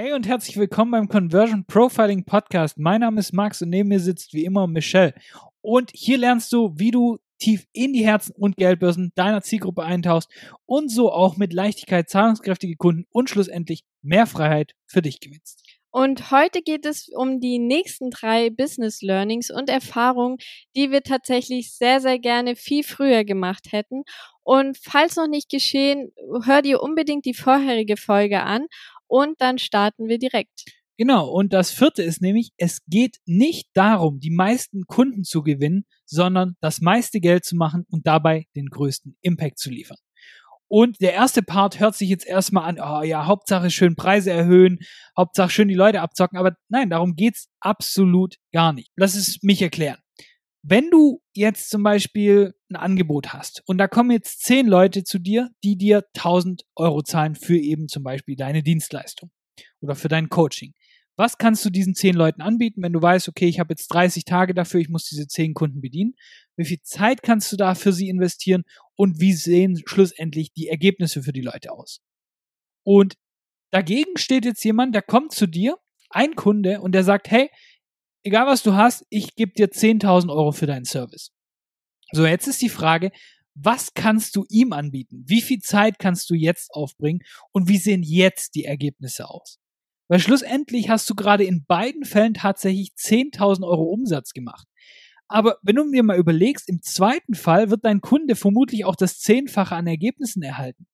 Hey und herzlich willkommen beim Conversion Profiling Podcast. Mein Name ist Max und neben mir sitzt wie immer Michelle. Und hier lernst du, wie du tief in die Herzen und Geldbörsen deiner Zielgruppe eintauchst und so auch mit Leichtigkeit zahlungskräftige Kunden und schlussendlich mehr Freiheit für dich gewinnst. Und heute geht es um die nächsten drei Business Learnings und Erfahrungen, die wir tatsächlich sehr, sehr gerne viel früher gemacht hätten. Und falls noch nicht geschehen, hör dir unbedingt die vorherige Folge an und dann starten wir direkt. Genau, und das vierte ist nämlich, es geht nicht darum, die meisten Kunden zu gewinnen, sondern das meiste Geld zu machen und dabei den größten Impact zu liefern. Und der erste Part hört sich jetzt erstmal an, oh ja, Hauptsache schön Preise erhöhen, Hauptsache schön die Leute abzocken, aber nein, darum geht's absolut gar nicht. Lass es mich erklären. Wenn du jetzt zum Beispiel ein Angebot hast und da kommen jetzt zehn Leute zu dir, die dir 1000 Euro zahlen für eben zum Beispiel deine Dienstleistung oder für dein Coaching. Was kannst du diesen zehn Leuten anbieten, wenn du weißt, okay, ich habe jetzt 30 Tage dafür, ich muss diese zehn Kunden bedienen? Wie viel Zeit kannst du da für sie investieren und wie sehen schlussendlich die Ergebnisse für die Leute aus? Und dagegen steht jetzt jemand, der kommt zu dir, ein Kunde, und der sagt, hey, egal was du hast, ich gebe dir 10.000 Euro für deinen Service. So, jetzt ist die Frage, was kannst du ihm anbieten? Wie viel Zeit kannst du jetzt aufbringen? Und wie sehen jetzt die Ergebnisse aus? Weil schlussendlich hast du gerade in beiden Fällen tatsächlich 10.000 Euro Umsatz gemacht. Aber wenn du dir mal überlegst, im zweiten Fall wird dein Kunde vermutlich auch das Zehnfache an Ergebnissen erhalten.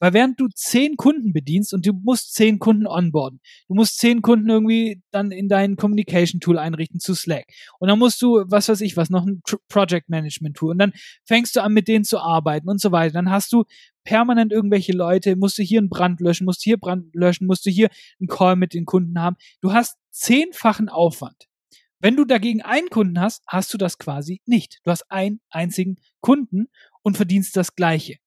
Weil während du zehn Kunden bedienst und du musst zehn Kunden onboarden, du musst zehn Kunden irgendwie dann in dein Communication Tool einrichten zu Slack. Und dann musst du, was weiß ich was, noch ein Project Management Tool. Und dann fängst du an, mit denen zu arbeiten und so weiter. Dann hast du permanent irgendwelche Leute, musst du hier einen Brand löschen, musst du hier Brand löschen, musst du hier einen Call mit den Kunden haben. Du hast zehnfachen Aufwand. Wenn du dagegen einen Kunden hast, hast du das quasi nicht. Du hast einen einzigen Kunden und verdienst das Gleiche.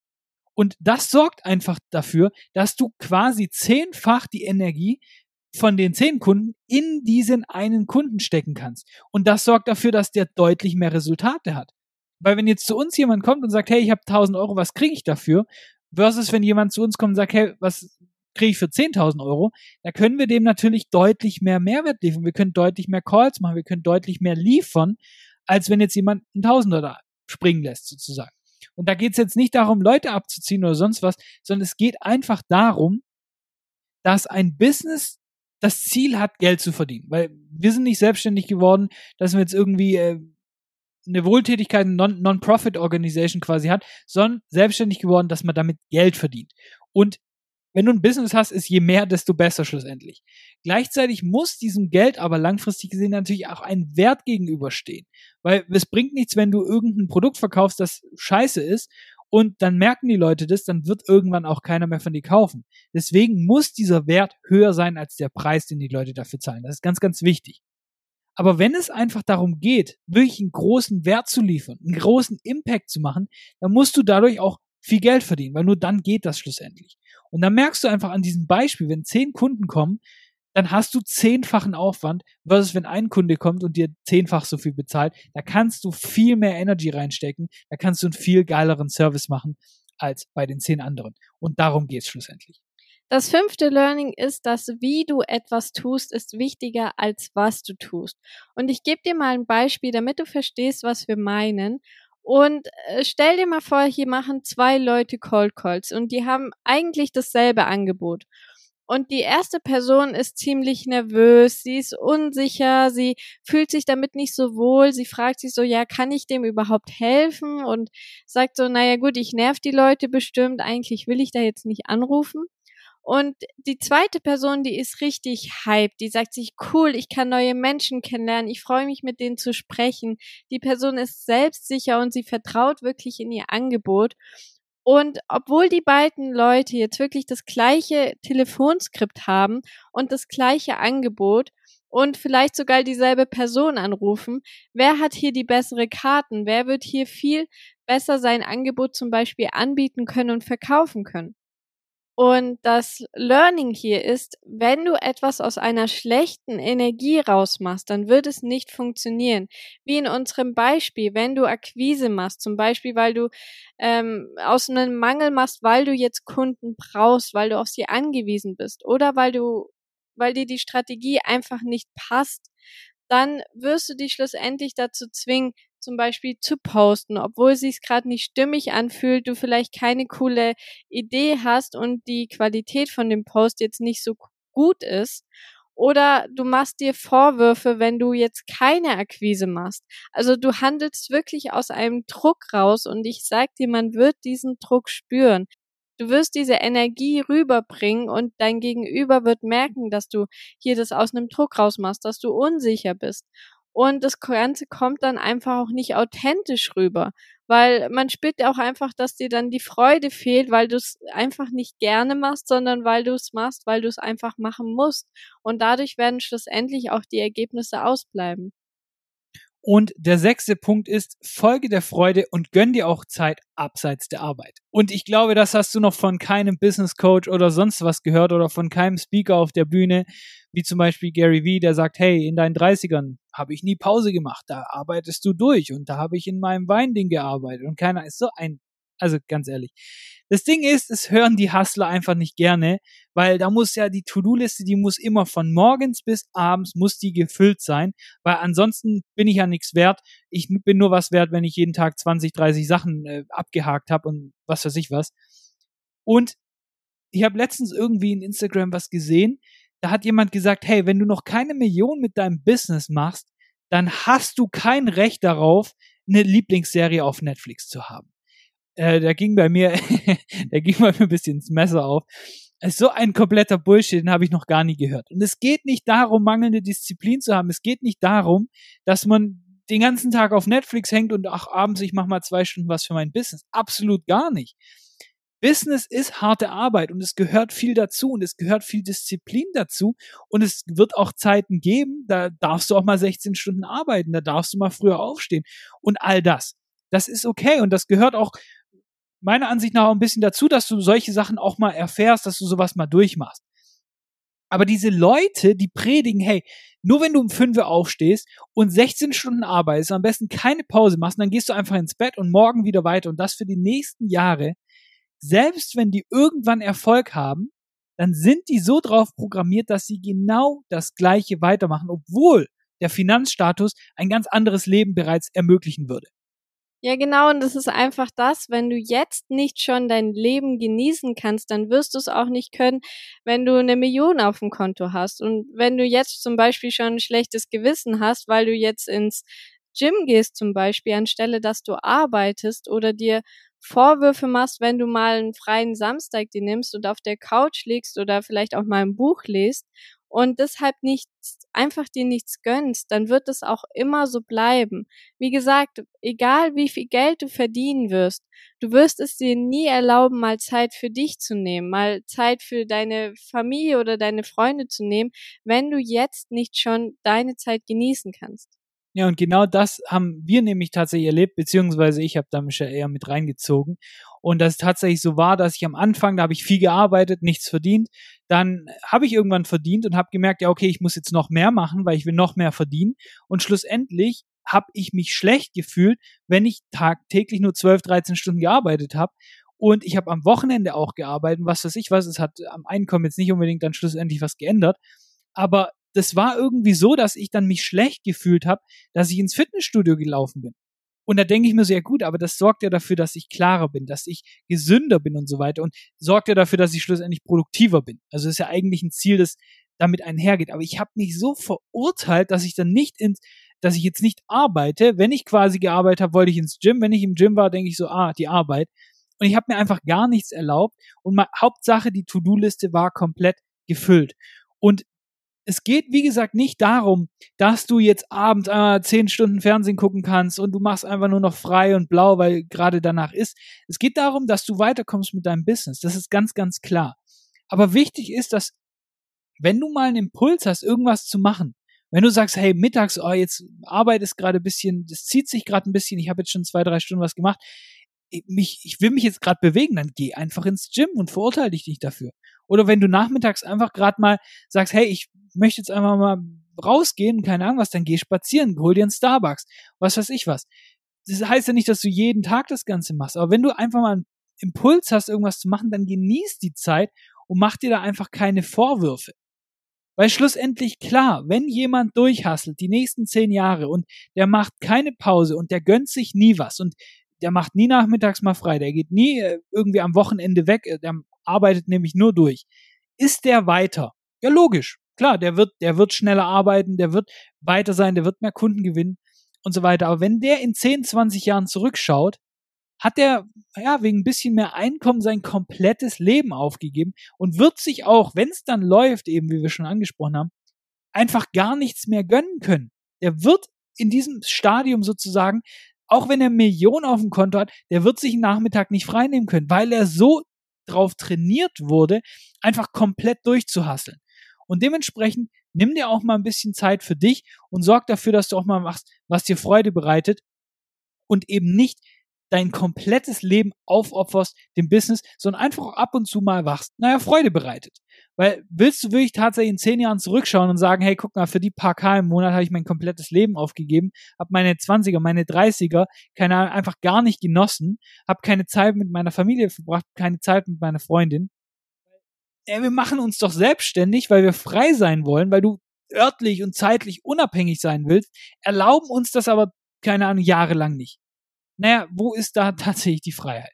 Und das sorgt einfach dafür, dass du quasi zehnfach die Energie von den zehn Kunden in diesen einen Kunden stecken kannst. Und das sorgt dafür, dass der deutlich mehr Resultate hat. Weil wenn jetzt zu uns jemand kommt und sagt, hey, ich habe 1000 Euro, was kriege ich dafür? Versus wenn jemand zu uns kommt und sagt, hey, was kriege ich für 10.000 Euro? Da können wir dem natürlich deutlich mehr Mehrwert liefern. Wir können deutlich mehr Calls machen, wir können deutlich mehr liefern, als wenn jetzt jemand einen Tausender da springen lässt, sozusagen. Und da geht es jetzt nicht darum, Leute abzuziehen oder sonst was, sondern es geht einfach darum, dass ein Business das Ziel hat, Geld zu verdienen. Weil wir sind nicht selbstständig geworden, dass wir jetzt irgendwie äh, eine Wohltätigkeit, eine Non-Profit-Organisation quasi hat, sondern selbstständig geworden, dass man damit Geld verdient. Und wenn du ein Business hast, ist je mehr, desto besser schlussendlich. Gleichzeitig muss diesem Geld aber langfristig gesehen natürlich auch ein Wert gegenüberstehen. Weil es bringt nichts, wenn du irgendein Produkt verkaufst, das scheiße ist und dann merken die Leute das, dann wird irgendwann auch keiner mehr von dir kaufen. Deswegen muss dieser Wert höher sein als der Preis, den die Leute dafür zahlen. Das ist ganz, ganz wichtig. Aber wenn es einfach darum geht, wirklich einen großen Wert zu liefern, einen großen Impact zu machen, dann musst du dadurch auch viel Geld verdienen, weil nur dann geht das schlussendlich. Und dann merkst du einfach an diesem Beispiel, wenn zehn Kunden kommen, dann hast du zehnfachen Aufwand, versus wenn ein Kunde kommt und dir zehnfach so viel bezahlt, da kannst du viel mehr Energy reinstecken, da kannst du einen viel geileren Service machen als bei den zehn anderen. Und darum geht es schlussendlich. Das fünfte Learning ist, dass wie du etwas tust, ist wichtiger als was du tust. Und ich gebe dir mal ein Beispiel, damit du verstehst, was wir meinen. Und äh, stell dir mal vor, hier machen zwei Leute Cold Calls und die haben eigentlich dasselbe Angebot. Und die erste Person ist ziemlich nervös, sie ist unsicher, sie fühlt sich damit nicht so wohl, sie fragt sich so, ja, kann ich dem überhaupt helfen? Und sagt so, naja gut, ich nerv die Leute bestimmt, eigentlich will ich da jetzt nicht anrufen. Und die zweite Person, die ist richtig hype. Die sagt sich, cool, ich kann neue Menschen kennenlernen. Ich freue mich, mit denen zu sprechen. Die Person ist selbstsicher und sie vertraut wirklich in ihr Angebot. Und obwohl die beiden Leute jetzt wirklich das gleiche Telefonskript haben und das gleiche Angebot und vielleicht sogar dieselbe Person anrufen, wer hat hier die bessere Karten? Wer wird hier viel besser sein Angebot zum Beispiel anbieten können und verkaufen können? Und das Learning hier ist, wenn du etwas aus einer schlechten Energie rausmachst, dann wird es nicht funktionieren. Wie in unserem Beispiel, wenn du Akquise machst, zum Beispiel, weil du ähm, aus einem Mangel machst, weil du jetzt Kunden brauchst, weil du auf sie angewiesen bist oder weil du weil dir die Strategie einfach nicht passt, dann wirst du dich schlussendlich dazu zwingen, zum Beispiel zu posten, obwohl sich gerade nicht stimmig anfühlt, du vielleicht keine coole Idee hast und die Qualität von dem Post jetzt nicht so gut ist. Oder du machst dir Vorwürfe, wenn du jetzt keine Akquise machst. Also du handelst wirklich aus einem Druck raus und ich sag dir, man wird diesen Druck spüren. Du wirst diese Energie rüberbringen und dein Gegenüber wird merken, dass du hier das aus einem Druck rausmachst, dass du unsicher bist. Und das Ganze kommt dann einfach auch nicht authentisch rüber, weil man spürt auch einfach, dass dir dann die Freude fehlt, weil du es einfach nicht gerne machst, sondern weil du es machst, weil du es einfach machen musst. Und dadurch werden schlussendlich auch die Ergebnisse ausbleiben. Und der sechste Punkt ist, folge der Freude und gönn dir auch Zeit abseits der Arbeit. Und ich glaube, das hast du noch von keinem Business Coach oder sonst was gehört oder von keinem Speaker auf der Bühne, wie zum Beispiel Gary Vee, der sagt, hey, in deinen 30ern habe ich nie Pause gemacht, da arbeitest du durch und da habe ich in meinem Weinding gearbeitet und keiner ist so ein also ganz ehrlich. Das Ding ist, es hören die Hustler einfach nicht gerne, weil da muss ja die To-Do-Liste, die muss immer von morgens bis abends muss die gefüllt sein, weil ansonsten bin ich ja nichts wert. Ich bin nur was wert, wenn ich jeden Tag 20, 30 Sachen äh, abgehakt habe und was weiß ich was. Und ich habe letztens irgendwie in Instagram was gesehen, da hat jemand gesagt, hey, wenn du noch keine Million mit deinem Business machst, dann hast du kein Recht darauf, eine Lieblingsserie auf Netflix zu haben äh, da ging bei mir, da ging bei mir ein bisschen ins Messer auf. Ist so ein kompletter Bullshit, den habe ich noch gar nie gehört. Und es geht nicht darum, mangelnde Disziplin zu haben. Es geht nicht darum, dass man den ganzen Tag auf Netflix hängt und ach, abends, ich mache mal zwei Stunden was für mein Business. Absolut gar nicht. Business ist harte Arbeit und es gehört viel dazu und es gehört viel Disziplin dazu und es wird auch Zeiten geben, da darfst du auch mal 16 Stunden arbeiten, da darfst du mal früher aufstehen und all das. Das ist okay und das gehört auch meiner Ansicht nach auch ein bisschen dazu, dass du solche Sachen auch mal erfährst, dass du sowas mal durchmachst. Aber diese Leute, die predigen, hey, nur wenn du um 5 Uhr aufstehst und 16 Stunden arbeitest, am besten keine Pause machst, dann gehst du einfach ins Bett und morgen wieder weiter und das für die nächsten Jahre, selbst wenn die irgendwann Erfolg haben, dann sind die so drauf programmiert, dass sie genau das Gleiche weitermachen, obwohl der Finanzstatus ein ganz anderes Leben bereits ermöglichen würde. Ja, genau, und das ist einfach das, wenn du jetzt nicht schon dein Leben genießen kannst, dann wirst du es auch nicht können, wenn du eine Million auf dem Konto hast. Und wenn du jetzt zum Beispiel schon ein schlechtes Gewissen hast, weil du jetzt ins Gym gehst zum Beispiel, anstelle dass du arbeitest oder dir Vorwürfe machst, wenn du mal einen freien Samstag dir nimmst und auf der Couch liegst oder vielleicht auch mal ein Buch liest und deshalb nichts, einfach dir nichts gönnst, dann wird es auch immer so bleiben. Wie gesagt, egal wie viel Geld du verdienen wirst, du wirst es dir nie erlauben, mal Zeit für dich zu nehmen, mal Zeit für deine Familie oder deine Freunde zu nehmen, wenn du jetzt nicht schon deine Zeit genießen kannst. Ja, und genau das haben wir nämlich tatsächlich erlebt, beziehungsweise ich habe da mich ja eher mit reingezogen. Und das tatsächlich so war, dass ich am Anfang, da habe ich viel gearbeitet, nichts verdient. Dann habe ich irgendwann verdient und habe gemerkt, ja, okay, ich muss jetzt noch mehr machen, weil ich will noch mehr verdienen. Und schlussendlich habe ich mich schlecht gefühlt, wenn ich tagtäglich nur 12, 13 Stunden gearbeitet habe. Und ich habe am Wochenende auch gearbeitet, was weiß ich was. Es hat am Einkommen jetzt nicht unbedingt dann schlussendlich was geändert. Aber das war irgendwie so, dass ich dann mich schlecht gefühlt habe, dass ich ins Fitnessstudio gelaufen bin. Und da denke ich mir so, ja gut, aber das sorgt ja dafür, dass ich klarer bin, dass ich gesünder bin und so weiter und sorgt ja dafür, dass ich schlussendlich produktiver bin. Also ist ja eigentlich ein Ziel, das damit einhergeht. Aber ich habe mich so verurteilt, dass ich dann nicht ins, dass ich jetzt nicht arbeite. Wenn ich quasi gearbeitet habe, wollte ich ins Gym. Wenn ich im Gym war, denke ich so, ah, die Arbeit. Und ich habe mir einfach gar nichts erlaubt. Und mal, Hauptsache, die To-Do-Liste war komplett gefüllt. Und es geht, wie gesagt, nicht darum, dass du jetzt abends einmal zehn Stunden Fernsehen gucken kannst und du machst einfach nur noch frei und blau, weil gerade danach ist. Es geht darum, dass du weiterkommst mit deinem Business. Das ist ganz, ganz klar. Aber wichtig ist, dass wenn du mal einen Impuls hast, irgendwas zu machen, wenn du sagst, hey, mittags, oh, jetzt Arbeit ist gerade ein bisschen, das zieht sich gerade ein bisschen, ich habe jetzt schon zwei, drei Stunden was gemacht, mich, ich will mich jetzt gerade bewegen, dann geh einfach ins Gym und verurteile dich nicht dafür. Oder wenn du nachmittags einfach gerade mal sagst, hey, ich möchte jetzt einfach mal rausgehen, keine Ahnung was, dann geh spazieren, hol dir einen Starbucks, was weiß ich was. Das heißt ja nicht, dass du jeden Tag das Ganze machst, aber wenn du einfach mal einen Impuls hast, irgendwas zu machen, dann genieß die Zeit und mach dir da einfach keine Vorwürfe. Weil schlussendlich klar, wenn jemand durchhasselt die nächsten zehn Jahre und der macht keine Pause und der gönnt sich nie was und der macht nie nachmittags mal frei, der geht nie äh, irgendwie am Wochenende weg, äh, der arbeitet nämlich nur durch. Ist der weiter? Ja, logisch. Klar, der wird, der wird schneller arbeiten, der wird weiter sein, der wird mehr Kunden gewinnen und so weiter. Aber wenn der in 10, 20 Jahren zurückschaut, hat er ja wegen ein bisschen mehr Einkommen sein komplettes Leben aufgegeben und wird sich auch, wenn es dann läuft, eben wie wir schon angesprochen haben, einfach gar nichts mehr gönnen können. Der wird in diesem Stadium sozusagen, auch wenn er Millionen auf dem Konto hat, der wird sich einen Nachmittag nicht freinehmen können, weil er so drauf trainiert wurde, einfach komplett durchzuhasseln. Und dementsprechend nimm dir auch mal ein bisschen Zeit für dich und sorg dafür, dass du auch mal machst, was dir Freude bereitet und eben nicht dein komplettes Leben aufopferst dem Business, sondern einfach ab und zu mal wachst, naja, Freude bereitet. Weil willst du wirklich tatsächlich in zehn Jahren zurückschauen und sagen, hey, guck mal, für die paar K im Monat habe ich mein komplettes Leben aufgegeben, habe meine 20er, meine 30er, keine Ahnung, einfach gar nicht genossen, habe keine Zeit mit meiner Familie verbracht, keine Zeit mit meiner Freundin. Ja, wir machen uns doch selbstständig, weil wir frei sein wollen, weil du örtlich und zeitlich unabhängig sein willst, erlauben uns das aber, keine Ahnung, jahrelang nicht naja, wo ist da tatsächlich die Freiheit?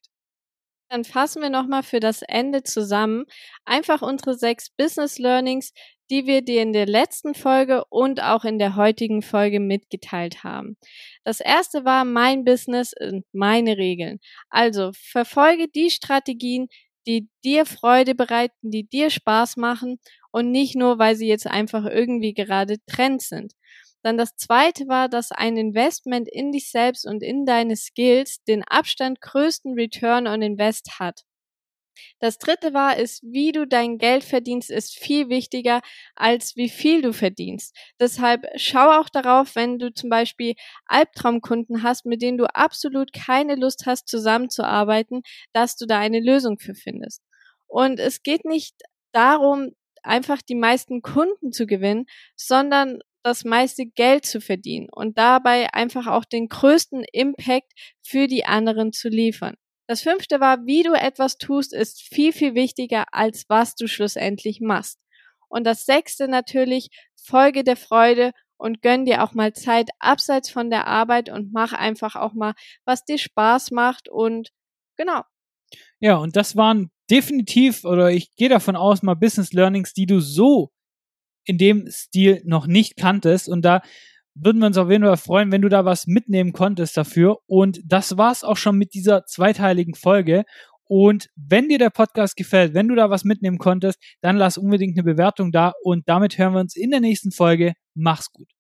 Dann fassen wir nochmal für das Ende zusammen einfach unsere sechs Business Learnings, die wir dir in der letzten Folge und auch in der heutigen Folge mitgeteilt haben. Das erste war mein Business und meine Regeln. Also verfolge die Strategien, die dir Freude bereiten, die dir Spaß machen und nicht nur, weil sie jetzt einfach irgendwie gerade Trend sind. Dann das zweite war, dass ein Investment in dich selbst und in deine Skills den Abstand größten Return on Invest hat. Das dritte war, ist, wie du dein Geld verdienst, ist viel wichtiger als wie viel du verdienst. Deshalb schau auch darauf, wenn du zum Beispiel Albtraumkunden hast, mit denen du absolut keine Lust hast, zusammenzuarbeiten, dass du da eine Lösung für findest. Und es geht nicht darum, einfach die meisten Kunden zu gewinnen, sondern das meiste Geld zu verdienen und dabei einfach auch den größten Impact für die anderen zu liefern. Das fünfte war, wie du etwas tust, ist viel, viel wichtiger, als was du schlussendlich machst. Und das sechste natürlich, Folge der Freude und gönn dir auch mal Zeit abseits von der Arbeit und mach einfach auch mal, was dir Spaß macht und genau. Ja, und das waren definitiv, oder ich gehe davon aus, mal Business Learnings, die du so in dem Stil noch nicht kanntest. Und da würden wir uns auf jeden Fall freuen, wenn du da was mitnehmen konntest dafür. Und das war's auch schon mit dieser zweiteiligen Folge. Und wenn dir der Podcast gefällt, wenn du da was mitnehmen konntest, dann lass unbedingt eine Bewertung da. Und damit hören wir uns in der nächsten Folge. Mach's gut.